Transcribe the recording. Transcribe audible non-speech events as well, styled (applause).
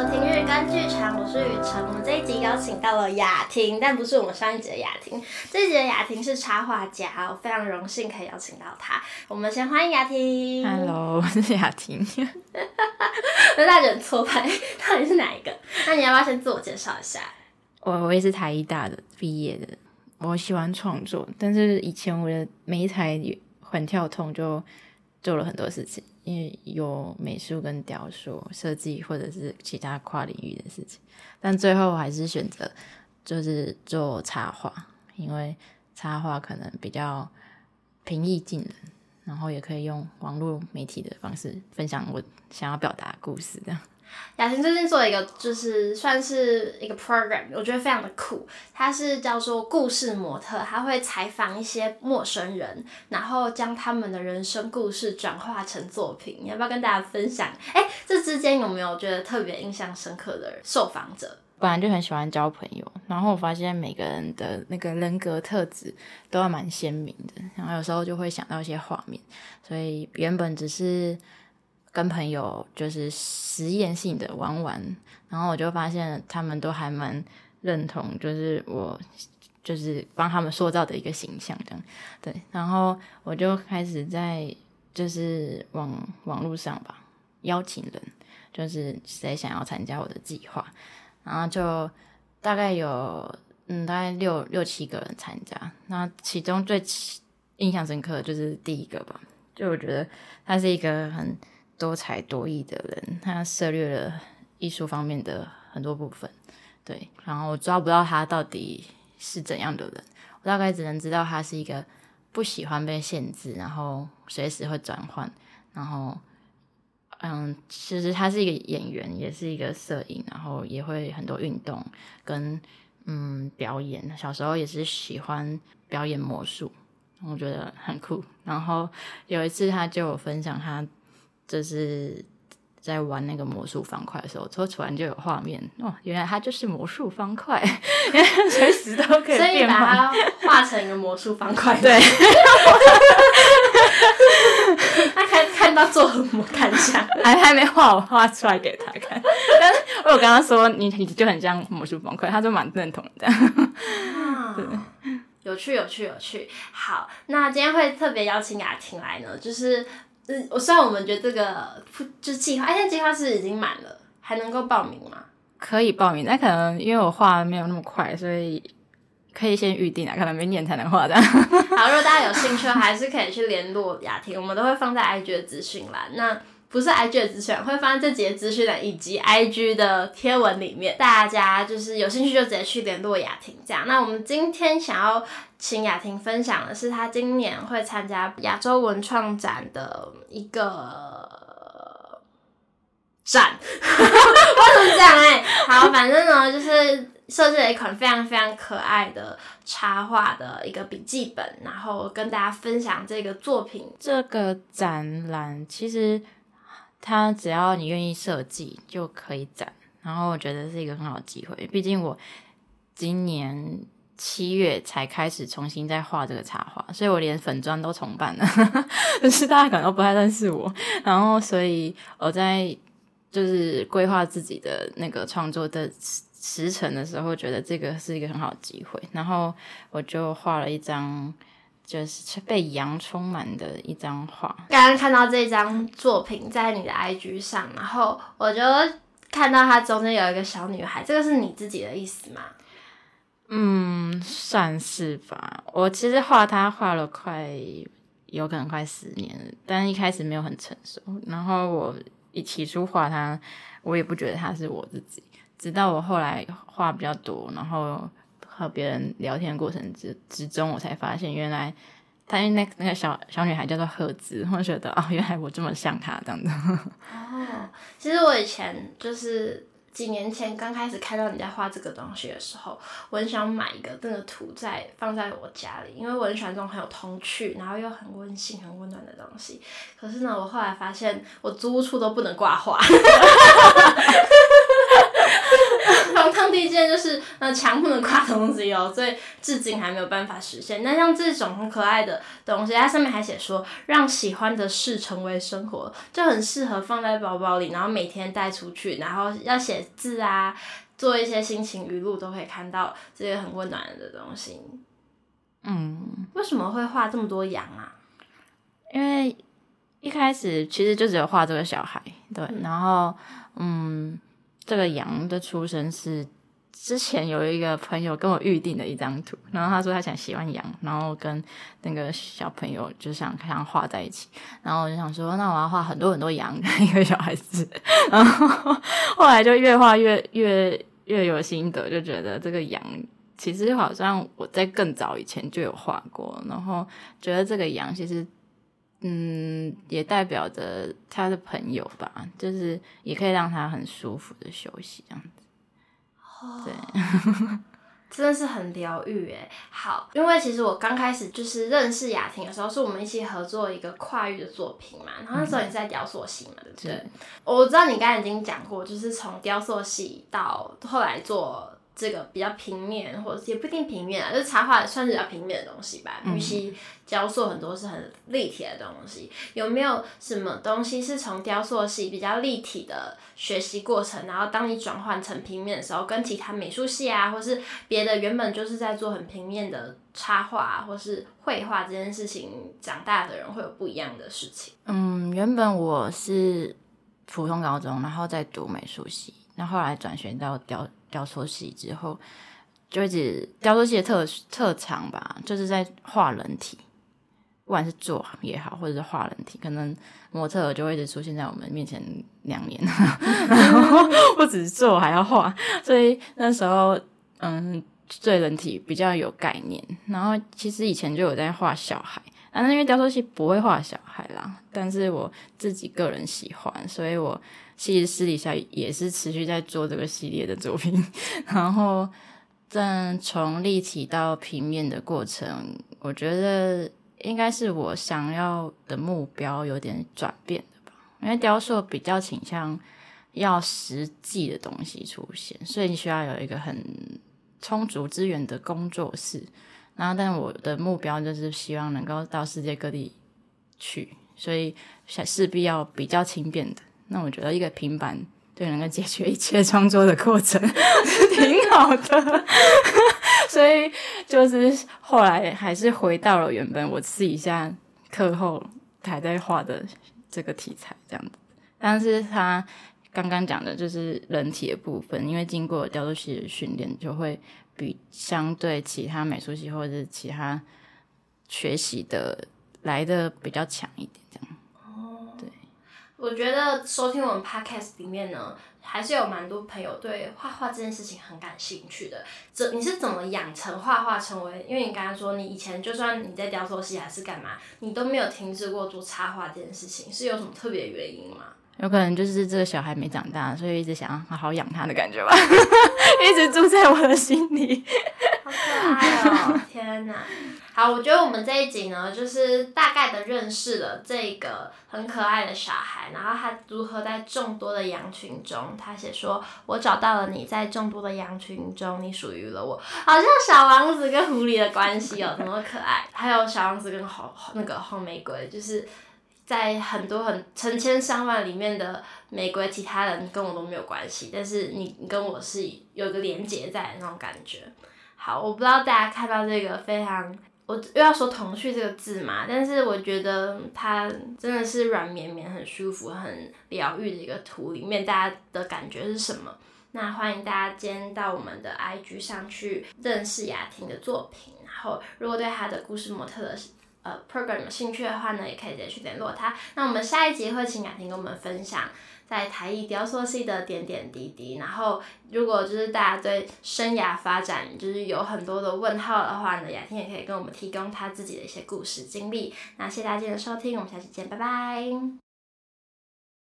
收听日更剧场，我是雨辰。我们这一集邀请到了雅婷，但不是我们上一集的雅婷。这一集的雅婷是插画家，我非常荣幸可以邀请到她。我们先欢迎雅婷。Hello，我是雅婷。那大家很错拍，到底是哪一个？那你要不要先自我介绍一下？我我也是台艺大的毕业的。我喜欢创作，但是以前我的每一台很跳痛，就做了很多事情。因为有美术跟雕塑、设计或者是其他跨领域的事情，但最后还是选择就是做插画，因为插画可能比较平易近人，然后也可以用网络媒体的方式分享我想要表达的故事，这样。雅婷最近做了一个，就是算是一个 program，我觉得非常的酷。它是叫做故事模特，他会采访一些陌生人，然后将他们的人生故事转化成作品。你要不要跟大家分享？哎，这之间有没有觉得特别印象深刻的受访者？本来就很喜欢交朋友，然后我发现每个人的那个人格特质都还蛮鲜明的，然后有时候就会想到一些画面，所以原本只是。跟朋友就是实验性的玩玩，然后我就发现他们都还蛮认同，就是我就是帮他们塑造的一个形象这样，对，然后我就开始在就是网网络上吧邀请人，就是谁想要参加我的计划，然后就大概有嗯大概六六七个人参加，那其中最印象深刻的就是第一个吧，就我觉得他是一个很。多才多艺的人，他涉猎了艺术方面的很多部分，对，然后我抓不到他到底是怎样的人，我大概只能知道他是一个不喜欢被限制，然后随时会转换，然后，嗯，其实他是一个演员，也是一个摄影，然后也会很多运动跟嗯表演，小时候也是喜欢表演魔术，我觉得很酷。然后有一次他就有分享他。就是在玩那个魔术方块的时候，突突然就有画面哦，原来它就是魔术方块，随时都可以变。所以把它画成一个魔术方块。对。(laughs) 他看看到做很魔看相，还还没画，我画出来给他看。但是我有跟他说，你你就很像魔术方块，他就蛮认同的。有趣有趣有趣。好，那今天会特别邀请雅婷来呢，就是。嗯，我虽然我们觉得这个就是计划，哎，现在计划是已经满了，还能够报名吗？可以报名，但可能因为我画没有那么快，所以可以先预定啊，可能明年才能画的。(laughs) 好，如果大家有兴趣，还是可以去联络雅婷，我们都会放在 IG 的资讯栏。那不是 IG 的资讯，会放在这节资讯栏以及 IG 的贴文里面，大家就是有兴趣就直接去联络雅婷。这样，那我们今天想要请雅婷分享的是，她今年会参加亚洲文创展的一个展。(laughs) 为什么这样？哎，好，反正呢，就是设计了一款非常非常可爱的插画的一个笔记本，然后跟大家分享这个作品。这个展览其实。它只要你愿意设计就可以展，然后我觉得是一个很好的机会。毕竟我今年七月才开始重新再画这个插画，所以我连粉专都重办了，就是大家可能都不太认识我。然后，所以我在就是规划自己的那个创作的时程的时候，觉得这个是一个很好的机会。然后我就画了一张。就是被羊充满的一张画。刚刚看到这张作品在你的 IG 上，然后我就看到它中间有一个小女孩，这个是你自己的意思吗？嗯，算是吧。我其实画它画了快，有可能快十年了，但一开始没有很成熟。然后我一起初画它，我也不觉得它是我自己，直到我后来画比较多，然后。和别人聊天的过程之之中，我才发现原来他那那个小小女孩叫做赫兹，我觉得哦，原来我这么像她这样子。(laughs) 哦，其实我以前就是几年前刚开始看到你在画这个东西的时候，我很想买一个这个图在放在我家里，因为我很喜欢这种很有童趣，然后又很温馨、很温暖的东西。可是呢，我后来发现我租屋处都不能挂画。(laughs) 黄汤第一件就是呃墙不能挂东西哦，所以至今还没有办法实现。那像这种很可爱的东西，它上面还写说让喜欢的事成为生活，就很适合放在包包里，然后每天带出去，然后要写字啊，做一些心情语录，都可以看到这些很温暖的东西。嗯，为什么会画这么多羊啊？因为一开始其实就只有画这个小孩，对，嗯、然后嗯，这个羊的出生是之前有一个朋友跟我预定的一张图，然后他说他想喜欢羊，然后跟那个小朋友就想想画在一起，然后我就想说，那我要画很多很多羊跟 (laughs) 一个小孩子，然后 (laughs) 后来就越画越越越有心得，就觉得这个羊。其实好像我在更早以前就有画过，然后觉得这个羊其实，嗯，也代表着他的朋友吧，就是也可以让他很舒服的休息这样子。哦，对，真的是很疗愈哎。好，因为其实我刚开始就是认识雅婷的时候，是我们一起合作一个跨域的作品嘛，然后那时候也是在雕塑系嘛，对不？对。我知道你刚才已经讲过，就是从雕塑系到后来做。这个比较平面，或者也不一定平面啊，就是插画算是比较平面的东西吧。与其雕塑很多是很立体的东西，有没有什么东西是从雕塑系比较立体的学习过程，然后当你转换成平面的时候，跟其他美术系啊，或是别的原本就是在做很平面的插画或是绘画这件事情，长大的人会有不一样的事情？嗯，原本我是普通高中，然后在读美术系，然后后来转学到雕。雕塑系之后，就一直雕塑系的特特长吧，就是在画人体，不管是做也好，或者是画人体，可能模特就会一直出现在我们面前两年，(laughs) 然后不止做还要画，所以那时候嗯，对人体比较有概念。然后其实以前就有在画小孩，啊，那因为雕塑系不会画小孩啦，但是我自己个人喜欢，所以我。其实私底下也是持续在做这个系列的作品，(laughs) 然后但从立体到平面的过程，我觉得应该是我想要的目标有点转变的吧。因为雕塑比较倾向要实际的东西出现，所以你需要有一个很充足资源的工作室。然后，但我的目标就是希望能够到世界各地去，所以势必要比较轻便的。那我觉得一个平板就能够解决一切创作的过程，是挺好的。(laughs) 所以就是后来还是回到了原本我试一下课后还在画的这个题材这样子。但是他刚刚讲的就是人体的部分，因为经过雕塑系的训练，就会比相对其他美术系或者是其他学习的来的比较强一点，这样。哦，对我觉得收听我们 podcast 里面呢，还是有蛮多朋友对画画这件事情很感兴趣的。这你是怎么养成画画成为？因为你刚刚说你以前就算你在雕塑系还是干嘛，你都没有停止过做插画这件事情，是有什么特别的原因吗？有可能就是这个小孩没长大，所以一直想要好好养他的感觉吧，(laughs) 一直住在我的心里。好可爱哦！天哪。好，我觉得我们这一集呢，就是大概的认识了这个很可爱的小孩，然后他如何在众多的羊群中，他写说：“我找到了你，在众多的羊群中，你属于了我。”好像小王子跟狐狸的关系哦，怎么可爱？还有小王子跟红那个红玫瑰，就是在很多很成千上万里面的玫瑰，其他人跟我都没有关系，但是你你跟我是有个连结在那种感觉。好，我不知道大家看到这个非常。我又要说“童趣”这个字嘛，但是我觉得它真的是软绵绵、很舒服、很疗愈的一个图。里面大家的感觉是什么？那欢迎大家今天到我们的 IG 上去认识雅婷的作品。然后，如果对她的故事模特的呃 program 有兴趣的话呢，也可以直接去联络他。那我们下一集会请雅婷跟我们分享。在台艺雕塑系的点点滴滴，然后如果就是大家对生涯发展就是有很多的问号的话呢，雅婷也可以跟我们提供她自己的一些故事经历。那谢谢大家今天的收听，我们下期见，拜拜。